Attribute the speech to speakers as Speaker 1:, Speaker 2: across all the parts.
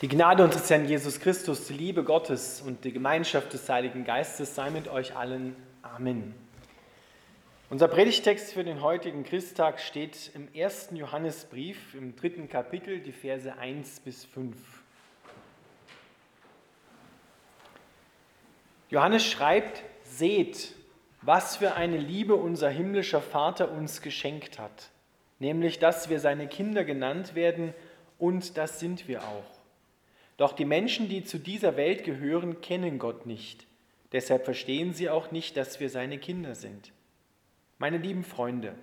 Speaker 1: Die Gnade unseres Herrn Jesus Christus, die Liebe Gottes und die Gemeinschaft des Heiligen Geistes sei mit euch allen. Amen. Unser Predigtext für den heutigen Christtag steht im ersten Johannesbrief im dritten Kapitel, die Verse 1 bis 5. Johannes schreibt, seht, was für eine Liebe unser himmlischer Vater uns geschenkt hat, nämlich dass wir seine Kinder genannt werden, und das sind wir auch. Doch die Menschen, die zu dieser Welt gehören, kennen Gott nicht. Deshalb verstehen sie auch nicht, dass wir seine Kinder sind. Meine lieben Freunde,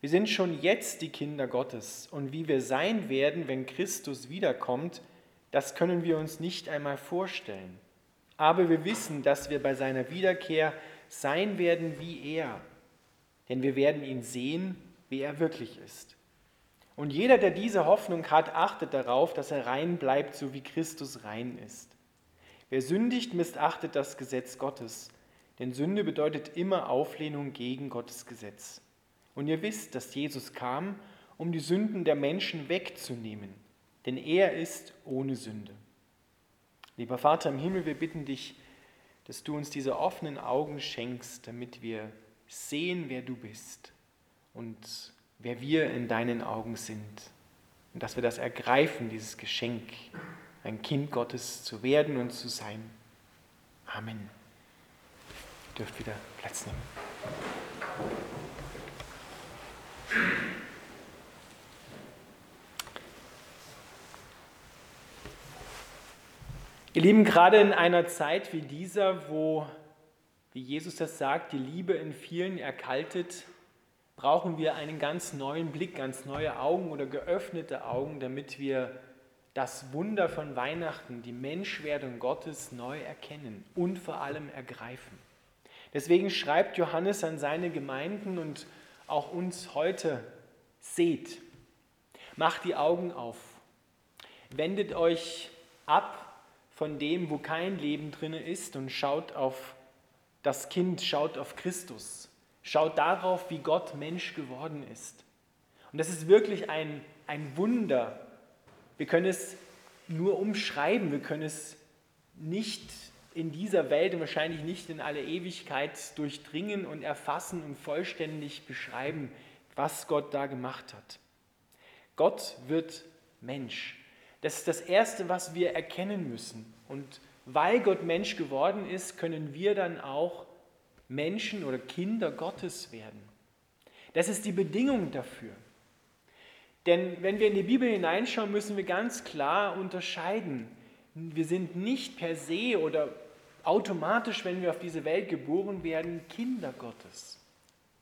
Speaker 1: wir sind schon jetzt die Kinder Gottes und wie wir sein werden, wenn Christus wiederkommt, das können wir uns nicht einmal vorstellen. Aber wir wissen, dass wir bei seiner Wiederkehr sein werden wie er, denn wir werden ihn sehen, wie er wirklich ist. Und jeder, der diese Hoffnung hat, achtet darauf, dass er rein bleibt, so wie Christus rein ist. Wer sündigt, missachtet das Gesetz Gottes, denn Sünde bedeutet immer Auflehnung gegen Gottes Gesetz. Und ihr wisst, dass Jesus kam, um die Sünden der Menschen wegzunehmen, denn er ist ohne Sünde. Lieber Vater im Himmel, wir bitten dich, dass du uns diese offenen Augen schenkst, damit wir sehen, wer du bist und wer wir in deinen Augen sind. Und dass wir das ergreifen, dieses Geschenk, ein Kind Gottes zu werden und zu sein. Amen. Ihr dürft wieder Platz nehmen. Ihr Lieben, gerade in einer Zeit wie dieser, wo, wie Jesus das sagt, die Liebe in vielen erkaltet, brauchen wir einen ganz neuen Blick, ganz neue Augen oder geöffnete Augen, damit wir das Wunder von Weihnachten, die Menschwerdung Gottes neu erkennen und vor allem ergreifen. Deswegen schreibt Johannes an seine Gemeinden und auch uns heute, seht, macht die Augen auf, wendet euch ab von dem, wo kein Leben drin ist und schaut auf das Kind, schaut auf Christus, Schaut darauf, wie Gott Mensch geworden ist. Und das ist wirklich ein, ein Wunder. Wir können es nur umschreiben, wir können es nicht in dieser Welt und wahrscheinlich nicht in alle Ewigkeit durchdringen und erfassen und vollständig beschreiben, was Gott da gemacht hat. Gott wird Mensch. Das ist das Erste, was wir erkennen müssen. Und weil Gott Mensch geworden ist, können wir dann auch Menschen oder Kinder Gottes werden. Das ist die Bedingung dafür. Denn wenn wir in die Bibel hineinschauen, müssen wir ganz klar unterscheiden. Wir sind nicht per se oder automatisch, wenn wir auf diese Welt geboren werden, Kinder Gottes.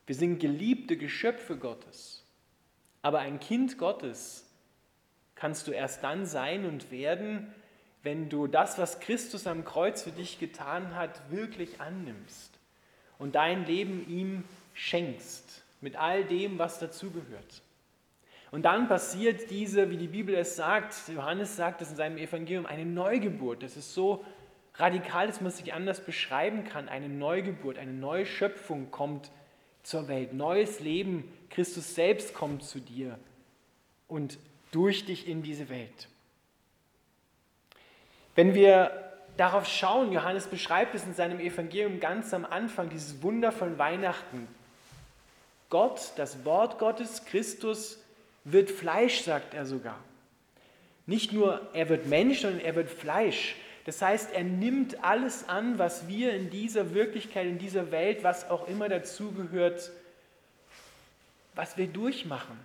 Speaker 1: Wir sind geliebte Geschöpfe Gottes. Aber ein Kind Gottes kannst du erst dann sein und werden, wenn du das, was Christus am Kreuz für dich getan hat, wirklich annimmst und dein Leben ihm schenkst, mit all dem, was dazugehört. Und dann passiert diese, wie die Bibel es sagt, Johannes sagt es in seinem Evangelium, eine Neugeburt. Das ist so radikal, dass man es sich anders beschreiben kann. Eine Neugeburt, eine neue Schöpfung kommt zur Welt. Neues Leben, Christus selbst kommt zu dir und durch dich in diese Welt. Wenn wir darauf schauen. Johannes beschreibt es in seinem Evangelium ganz am Anfang, dieses Wunder von Weihnachten. Gott, das Wort Gottes, Christus, wird Fleisch, sagt er sogar. Nicht nur er wird Mensch, sondern er wird Fleisch. Das heißt, er nimmt alles an, was wir in dieser Wirklichkeit, in dieser Welt, was auch immer dazugehört, was wir durchmachen,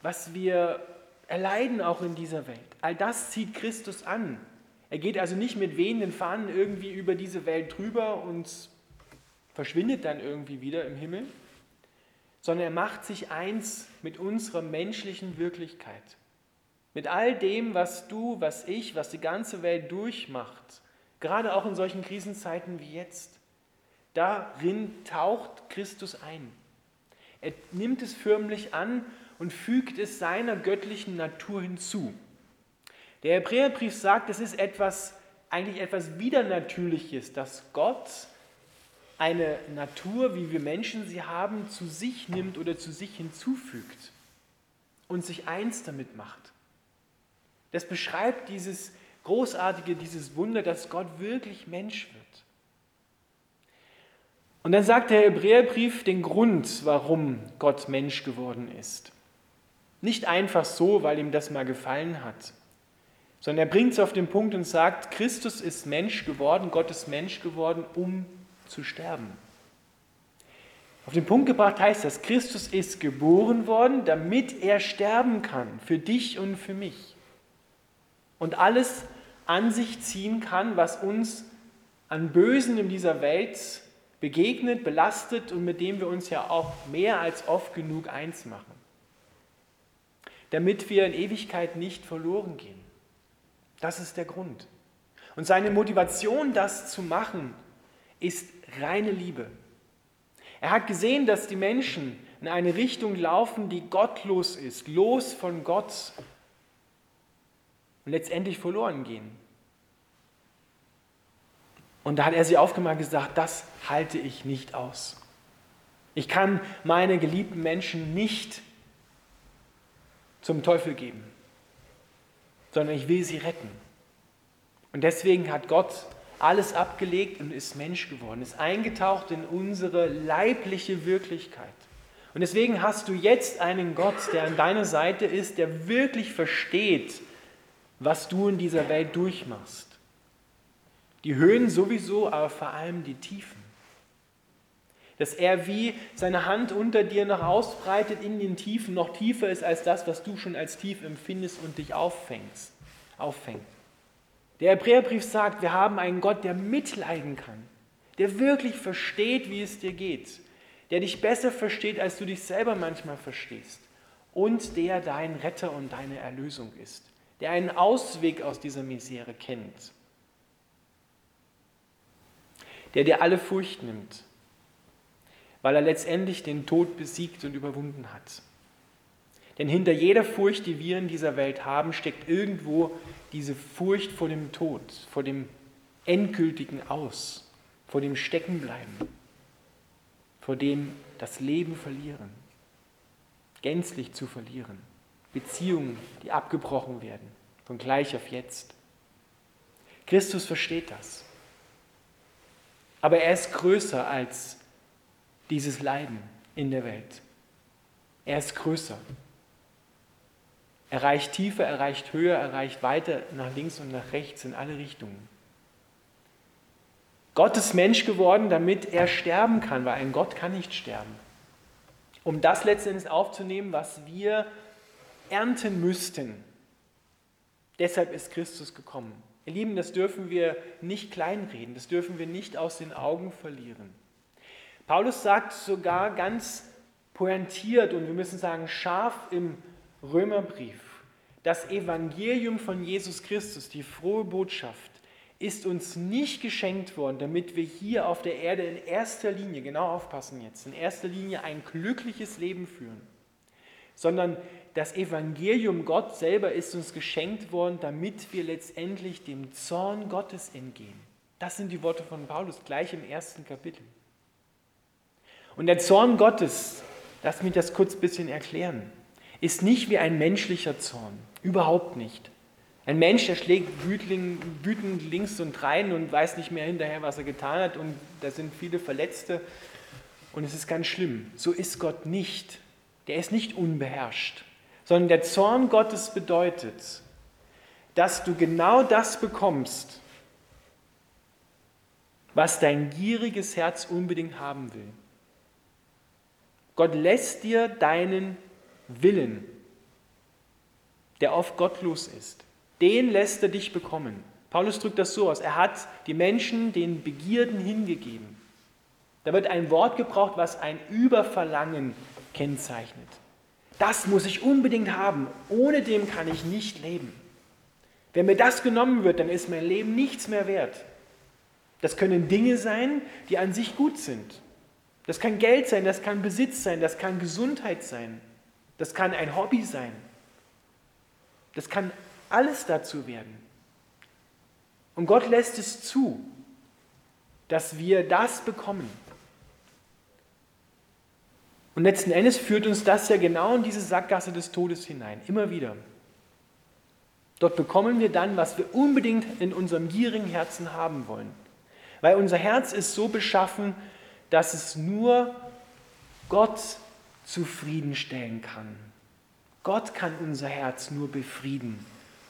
Speaker 1: was wir erleiden auch in dieser Welt. All das zieht Christus an. Er geht also nicht mit wehenden Fahnen irgendwie über diese Welt drüber und verschwindet dann irgendwie wieder im Himmel, sondern er macht sich eins mit unserer menschlichen Wirklichkeit. Mit all dem, was du, was ich, was die ganze Welt durchmacht, gerade auch in solchen Krisenzeiten wie jetzt. Darin taucht Christus ein. Er nimmt es förmlich an und fügt es seiner göttlichen Natur hinzu. Der Hebräerbrief sagt, es ist etwas, eigentlich etwas Widernatürliches, dass Gott eine Natur, wie wir Menschen sie haben, zu sich nimmt oder zu sich hinzufügt und sich eins damit macht. Das beschreibt dieses Großartige, dieses Wunder, dass Gott wirklich Mensch wird. Und dann sagt der Hebräerbrief den Grund, warum Gott Mensch geworden ist. Nicht einfach so, weil ihm das mal gefallen hat, sondern er bringt es auf den Punkt und sagt, Christus ist Mensch geworden, Gott ist Mensch geworden, um zu sterben. Auf den Punkt gebracht heißt das, Christus ist geboren worden, damit er sterben kann, für dich und für mich. Und alles an sich ziehen kann, was uns an Bösen in dieser Welt begegnet, belastet und mit dem wir uns ja auch mehr als oft genug eins machen. Damit wir in Ewigkeit nicht verloren gehen. Das ist der Grund. Und seine Motivation, das zu machen, ist reine Liebe. Er hat gesehen, dass die Menschen in eine Richtung laufen, die gottlos ist, los von Gott und letztendlich verloren gehen. Und da hat er sie aufgemacht und gesagt, das halte ich nicht aus. Ich kann meine geliebten Menschen nicht zum Teufel geben, sondern ich will sie retten. Und deswegen hat Gott alles abgelegt und ist Mensch geworden, ist eingetaucht in unsere leibliche Wirklichkeit. Und deswegen hast du jetzt einen Gott, der an deiner Seite ist, der wirklich versteht, was du in dieser Welt durchmachst. Die Höhen sowieso, aber vor allem die Tiefen. Dass er wie seine Hand unter dir noch ausbreitet in den Tiefen, noch tiefer ist als das, was du schon als tief empfindest und dich auffängst, auffängt. Der Hebräerbrief sagt, wir haben einen Gott, der mitleiden kann, der wirklich versteht, wie es dir geht, der dich besser versteht, als du dich selber manchmal verstehst und der dein Retter und deine Erlösung ist, der einen Ausweg aus dieser Misere kennt der dir alle Furcht nimmt, weil er letztendlich den Tod besiegt und überwunden hat. Denn hinter jeder Furcht, die wir in dieser Welt haben, steckt irgendwo diese Furcht vor dem Tod, vor dem endgültigen Aus, vor dem Steckenbleiben, vor dem das Leben verlieren, gänzlich zu verlieren, Beziehungen, die abgebrochen werden, von gleich auf jetzt. Christus versteht das. Aber er ist größer als dieses Leiden in der Welt. Er ist größer. Er reicht tiefer, er reicht höher, er reicht weiter nach links und nach rechts in alle Richtungen. Gott ist Mensch geworden, damit er sterben kann, weil ein Gott kann nicht sterben. Um das letztendlich aufzunehmen, was wir ernten müssten. Deshalb ist Christus gekommen. Ihr Lieben, das dürfen wir nicht kleinreden, das dürfen wir nicht aus den Augen verlieren. Paulus sagt sogar ganz pointiert und wir müssen sagen scharf im Römerbrief, das Evangelium von Jesus Christus, die frohe Botschaft, ist uns nicht geschenkt worden, damit wir hier auf der Erde in erster Linie, genau aufpassen jetzt, in erster Linie ein glückliches Leben führen, sondern das Evangelium Gott selber ist uns geschenkt worden, damit wir letztendlich dem Zorn Gottes entgehen. Das sind die Worte von Paulus gleich im ersten Kapitel. Und der Zorn Gottes, lass mich das kurz ein bisschen erklären, ist nicht wie ein menschlicher Zorn. Überhaupt nicht. Ein Mensch, der schlägt wütend links und rein und weiß nicht mehr hinterher, was er getan hat und da sind viele Verletzte und es ist ganz schlimm. So ist Gott nicht. Der ist nicht unbeherrscht sondern der Zorn Gottes bedeutet, dass du genau das bekommst, was dein gieriges Herz unbedingt haben will. Gott lässt dir deinen Willen, der oft gottlos ist, den lässt er dich bekommen. Paulus drückt das so aus, er hat die Menschen den Begierden hingegeben. Da wird ein Wort gebraucht, was ein Überverlangen kennzeichnet. Das muss ich unbedingt haben. Ohne dem kann ich nicht leben. Wenn mir das genommen wird, dann ist mein Leben nichts mehr wert. Das können Dinge sein, die an sich gut sind. Das kann Geld sein, das kann Besitz sein, das kann Gesundheit sein, das kann ein Hobby sein. Das kann alles dazu werden. Und Gott lässt es zu, dass wir das bekommen. Und letzten Endes führt uns das ja genau in diese Sackgasse des Todes hinein, immer wieder. Dort bekommen wir dann, was wir unbedingt in unserem gierigen Herzen haben wollen. Weil unser Herz ist so beschaffen, dass es nur Gott zufriedenstellen kann. Gott kann unser Herz nur befrieden.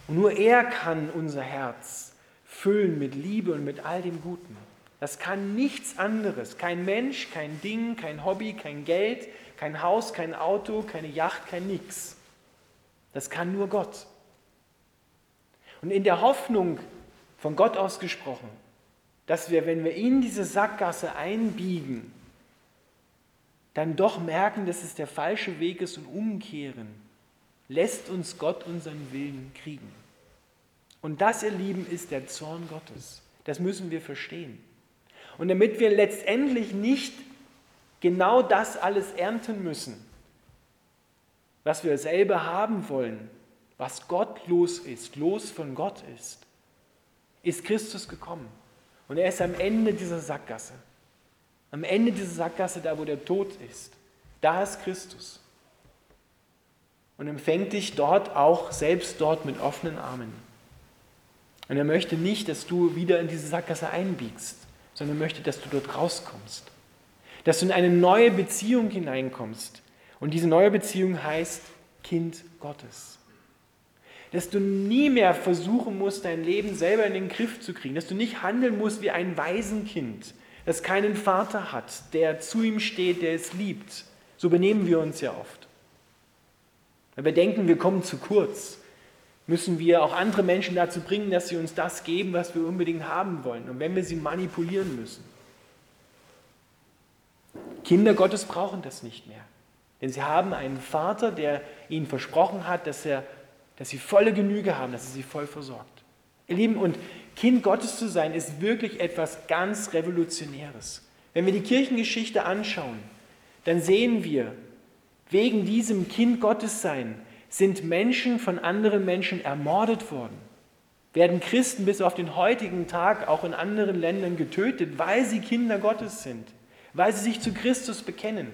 Speaker 1: Und nur er kann unser Herz füllen mit Liebe und mit all dem Guten. Das kann nichts anderes. Kein Mensch, kein Ding, kein Hobby, kein Geld, kein Haus, kein Auto, keine Yacht, kein Nix. Das kann nur Gott. Und in der Hoffnung, von Gott ausgesprochen, dass wir, wenn wir in diese Sackgasse einbiegen, dann doch merken, dass es der falsche Weg ist und umkehren, lässt uns Gott unseren Willen kriegen. Und das, ihr Lieben, ist der Zorn Gottes. Das müssen wir verstehen. Und damit wir letztendlich nicht genau das alles ernten müssen, was wir selber haben wollen, was gottlos ist, los von Gott ist, ist Christus gekommen. Und er ist am Ende dieser Sackgasse. Am Ende dieser Sackgasse, da wo der Tod ist, da ist Christus. Und empfängt dich dort auch selbst dort mit offenen Armen. Und er möchte nicht, dass du wieder in diese Sackgasse einbiegst, sondern möchte, dass du dort rauskommst. Dass du in eine neue Beziehung hineinkommst. Und diese neue Beziehung heißt Kind Gottes dass du nie mehr versuchen musst, dein Leben selber in den Griff zu kriegen, dass du nicht handeln musst wie ein Waisenkind, das keinen Vater hat, der zu ihm steht, der es liebt. So benehmen wir uns ja oft. Weil wir denken, wir kommen zu kurz, müssen wir auch andere Menschen dazu bringen, dass sie uns das geben, was wir unbedingt haben wollen. Und wenn wir sie manipulieren müssen. Kinder Gottes brauchen das nicht mehr. Denn sie haben einen Vater, der ihnen versprochen hat, dass er dass sie volle Genüge haben, dass er sie voll versorgt. Ihr Lieben, und Kind Gottes zu sein, ist wirklich etwas ganz Revolutionäres. Wenn wir die Kirchengeschichte anschauen, dann sehen wir, wegen diesem Kind Gottes sein, sind Menschen von anderen Menschen ermordet worden. Werden Christen bis auf den heutigen Tag auch in anderen Ländern getötet, weil sie Kinder Gottes sind, weil sie sich zu Christus bekennen.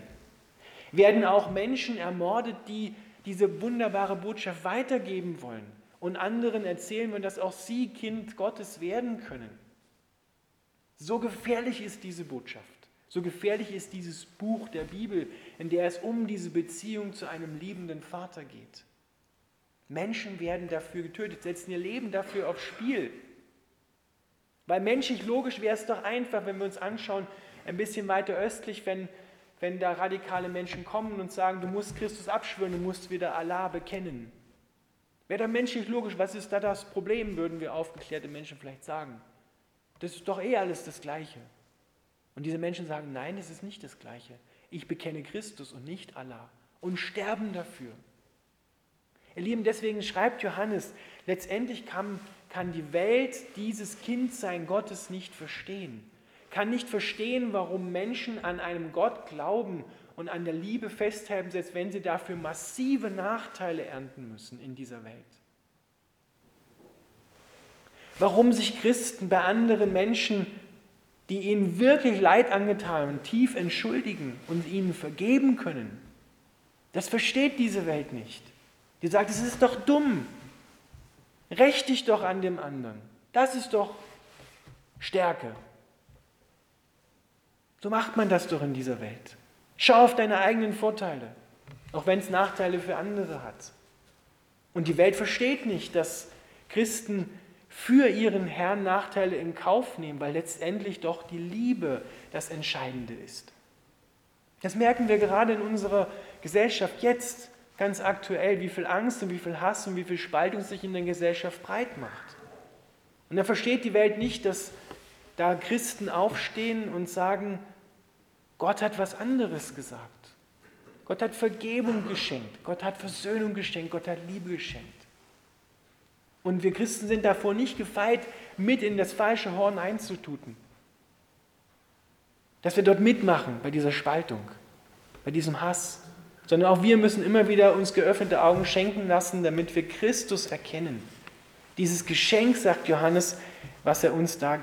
Speaker 1: Werden auch Menschen ermordet, die diese wunderbare Botschaft weitergeben wollen und anderen erzählen wollen, dass auch sie Kind Gottes werden können. So gefährlich ist diese Botschaft. So gefährlich ist dieses Buch der Bibel, in der es um diese Beziehung zu einem liebenden Vater geht. Menschen werden dafür getötet, setzen ihr Leben dafür aufs Spiel. Weil menschlich logisch wäre es doch einfach, wenn wir uns anschauen, ein bisschen weiter östlich, wenn wenn da radikale Menschen kommen und sagen, du musst Christus abschwören, du musst wieder Allah bekennen. Wäre da menschlich logisch, was ist da das Problem, würden wir aufgeklärte Menschen vielleicht sagen. Das ist doch eh alles das Gleiche. Und diese Menschen sagen, nein, es ist nicht das Gleiche. Ich bekenne Christus und nicht Allah und sterben dafür. Ihr Lieben, deswegen schreibt Johannes, letztendlich kann, kann die Welt dieses Kindsein Gottes nicht verstehen kann nicht verstehen, warum Menschen an einem Gott glauben und an der Liebe festhalten, selbst wenn sie dafür massive Nachteile ernten müssen in dieser Welt. Warum sich Christen bei anderen Menschen, die ihnen wirklich Leid angetan haben, tief entschuldigen und ihnen vergeben können. Das versteht diese Welt nicht. Die sagt, es ist doch dumm. Rächt dich doch an dem anderen. Das ist doch Stärke. So macht man das doch in dieser Welt. Schau auf deine eigenen Vorteile, auch wenn es Nachteile für andere hat. Und die Welt versteht nicht, dass Christen für ihren Herrn Nachteile in Kauf nehmen, weil letztendlich doch die Liebe das Entscheidende ist. Das merken wir gerade in unserer Gesellschaft jetzt ganz aktuell, wie viel Angst und wie viel Hass und wie viel Spaltung sich in der Gesellschaft breit macht. Und da versteht die Welt nicht, dass da Christen aufstehen und sagen, Gott hat was anderes gesagt. Gott hat Vergebung geschenkt, Gott hat Versöhnung geschenkt, Gott hat Liebe geschenkt. Und wir Christen sind davor nicht gefeit, mit in das falsche Horn einzututen. Dass wir dort mitmachen bei dieser Spaltung, bei diesem Hass. Sondern auch wir müssen immer wieder uns geöffnete Augen schenken lassen, damit wir Christus erkennen. Dieses Geschenk, sagt Johannes, was er uns da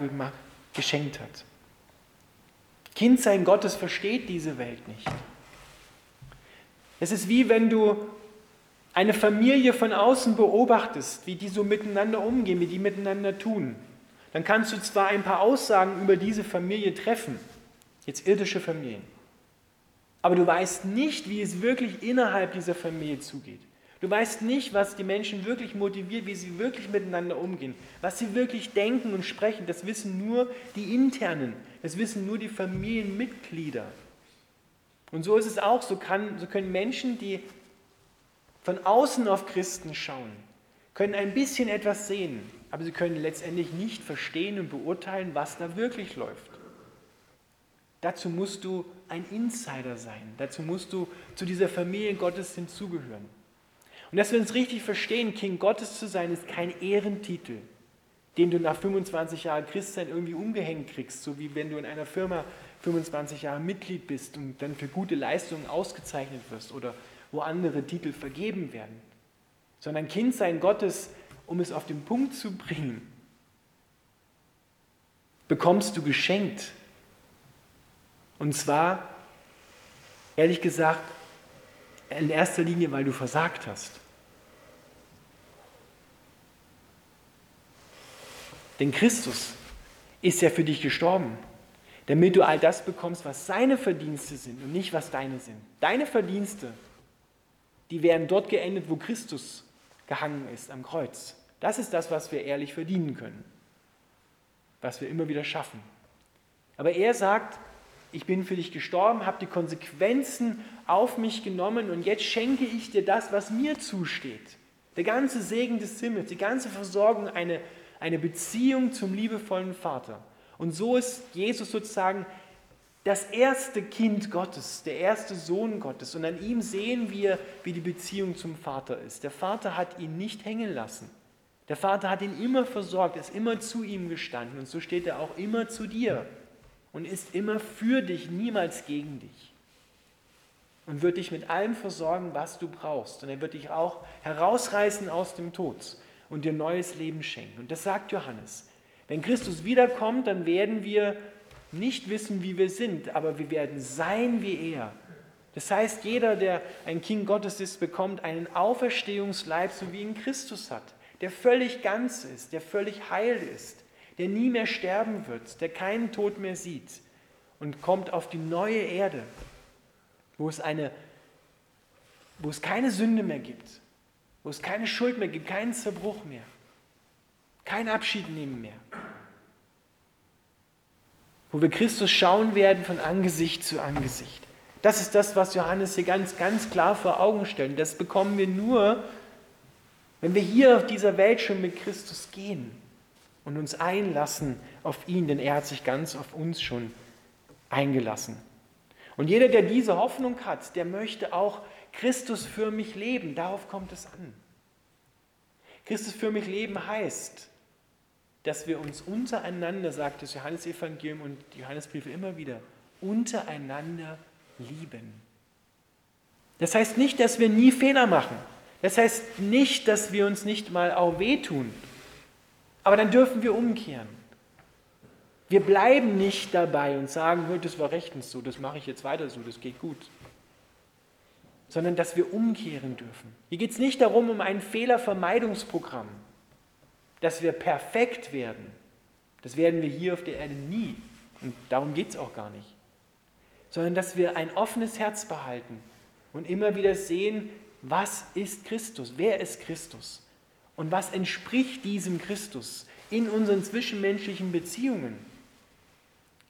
Speaker 1: geschenkt hat. Kindsein Gottes versteht diese Welt nicht. Es ist wie wenn du eine Familie von außen beobachtest, wie die so miteinander umgehen, wie die miteinander tun, dann kannst du zwar ein paar Aussagen über diese Familie treffen, jetzt irdische Familien, aber du weißt nicht, wie es wirklich innerhalb dieser Familie zugeht. Du weißt nicht, was die Menschen wirklich motiviert, wie sie wirklich miteinander umgehen, was sie wirklich denken und sprechen. Das wissen nur die Internen, das wissen nur die Familienmitglieder. Und so ist es auch, so, kann, so können Menschen, die von außen auf Christen schauen, können ein bisschen etwas sehen, aber sie können letztendlich nicht verstehen und beurteilen, was da wirklich läuft. Dazu musst du ein Insider sein, dazu musst du zu dieser Familie Gottes hinzugehören. Und dass wir uns richtig verstehen, Kind Gottes zu sein, ist kein Ehrentitel, den du nach 25 Jahren Christsein irgendwie umgehängt kriegst, so wie wenn du in einer Firma 25 Jahre Mitglied bist und dann für gute Leistungen ausgezeichnet wirst oder wo andere Titel vergeben werden, sondern Kind sein Gottes, um es auf den Punkt zu bringen, bekommst du geschenkt. Und zwar, ehrlich gesagt, in erster Linie, weil du versagt hast. Denn Christus ist ja für dich gestorben, damit du all das bekommst, was seine Verdienste sind und nicht was deine sind. Deine Verdienste die werden dort geendet, wo Christus gehangen ist am Kreuz. Das ist das, was wir ehrlich verdienen können, was wir immer wieder schaffen. Aber er sagt, ich bin für dich gestorben, habe die Konsequenzen auf mich genommen und jetzt schenke ich dir das, was mir zusteht. Der ganze Segen des Himmels, die ganze Versorgung, eine, eine Beziehung zum liebevollen Vater. Und so ist Jesus sozusagen das erste Kind Gottes, der erste Sohn Gottes. Und an ihm sehen wir, wie die Beziehung zum Vater ist. Der Vater hat ihn nicht hängen lassen. Der Vater hat ihn immer versorgt, ist immer zu ihm gestanden. Und so steht er auch immer zu dir und ist immer für dich, niemals gegen dich. Und wird dich mit allem versorgen, was du brauchst. Und er wird dich auch herausreißen aus dem Tod und dir neues Leben schenken. Und das sagt Johannes. Wenn Christus wiederkommt, dann werden wir nicht wissen, wie wir sind, aber wir werden sein wie er. Das heißt, jeder, der ein Kind Gottes ist, bekommt einen Auferstehungsleib, so wie ihn Christus hat, der völlig ganz ist, der völlig heil ist, der nie mehr sterben wird, der keinen Tod mehr sieht und kommt auf die neue Erde, wo es, eine, wo es keine Sünde mehr gibt, wo es keine Schuld mehr gibt, keinen Zerbruch mehr, kein Abschied nehmen mehr wo wir Christus schauen werden von Angesicht zu Angesicht. Das ist das, was Johannes hier ganz, ganz klar vor Augen stellt. Das bekommen wir nur, wenn wir hier auf dieser Welt schon mit Christus gehen und uns einlassen auf ihn, denn er hat sich ganz auf uns schon eingelassen. Und jeder, der diese Hoffnung hat, der möchte auch Christus für mich leben. Darauf kommt es an. Christus für mich leben heißt, dass wir uns untereinander, sagt das Johannesevangelium und die Johannesbriefe immer wieder, untereinander lieben. Das heißt nicht, dass wir nie Fehler machen. Das heißt nicht, dass wir uns nicht mal auch wehtun. Aber dann dürfen wir umkehren. Wir bleiben nicht dabei und sagen, das war rechtens so, das mache ich jetzt weiter so, das geht gut. Sondern dass wir umkehren dürfen. Hier geht es nicht darum, um ein Fehlervermeidungsprogramm dass wir perfekt werden. Das werden wir hier auf der Erde nie. Und darum geht es auch gar nicht. Sondern dass wir ein offenes Herz behalten und immer wieder sehen, was ist Christus? Wer ist Christus? Und was entspricht diesem Christus in unseren zwischenmenschlichen Beziehungen?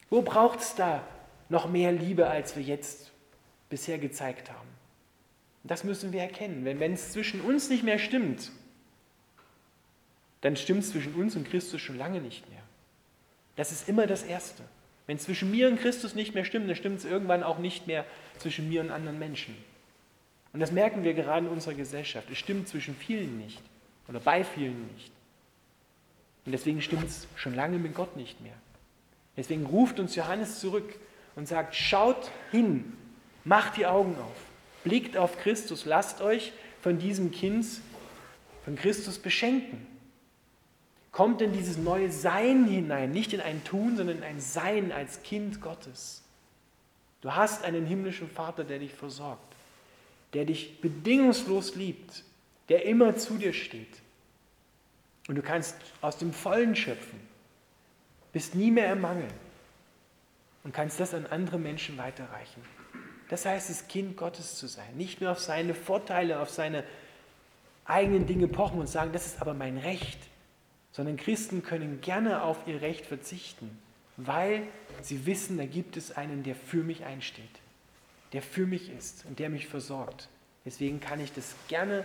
Speaker 1: Wo braucht es da noch mehr Liebe, als wir jetzt bisher gezeigt haben? Das müssen wir erkennen. wenn es zwischen uns nicht mehr stimmt, dann stimmt es zwischen uns und Christus schon lange nicht mehr. Das ist immer das Erste. Wenn es zwischen mir und Christus nicht mehr stimmt, dann stimmt es irgendwann auch nicht mehr zwischen mir und anderen Menschen. Und das merken wir gerade in unserer Gesellschaft. Es stimmt zwischen vielen nicht oder bei vielen nicht. Und deswegen stimmt es schon lange mit Gott nicht mehr. Deswegen ruft uns Johannes zurück und sagt, schaut hin, macht die Augen auf, blickt auf Christus, lasst euch von diesem Kind, von Christus beschenken kommt in dieses neue Sein hinein, nicht in ein Tun, sondern in ein Sein als Kind Gottes. Du hast einen himmlischen Vater, der dich versorgt, der dich bedingungslos liebt der immer zu dir steht. Und du kannst aus dem Vollen schöpfen, bist nie mehr im Mangel und kannst das an andere Menschen weiterreichen. Das heißt es, Kind Gottes zu sein. Nicht nur auf seine Vorteile, auf seine eigenen Dinge pochen und sagen, das ist aber mein Recht, sondern Christen können gerne auf ihr Recht verzichten, weil sie wissen, da gibt es einen, der für mich einsteht, der für mich ist und der mich versorgt. Deswegen kann ich das gerne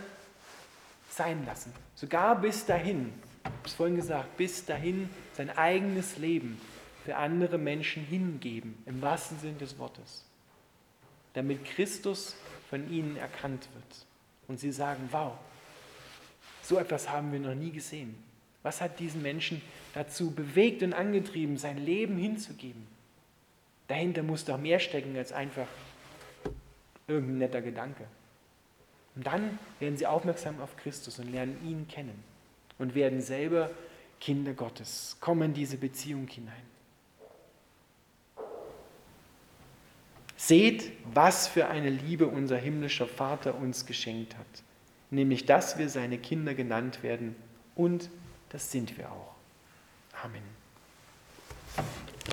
Speaker 1: sein lassen. Sogar bis dahin, ich habe es vorhin gesagt, bis dahin sein eigenes Leben für andere Menschen hingeben, im wahrsten Sinn des Wortes, damit Christus von ihnen erkannt wird. Und sie sagen, wow, so etwas haben wir noch nie gesehen. Was hat diesen Menschen dazu bewegt und angetrieben, sein Leben hinzugeben? Dahinter muss doch mehr stecken als einfach irgendein netter Gedanke. Und dann werden sie aufmerksam auf Christus und lernen ihn kennen und werden selber Kinder Gottes, kommen in diese Beziehung hinein. Seht, was für eine Liebe unser himmlischer Vater uns geschenkt hat, nämlich dass wir seine Kinder genannt werden und das sind wir auch. Amen.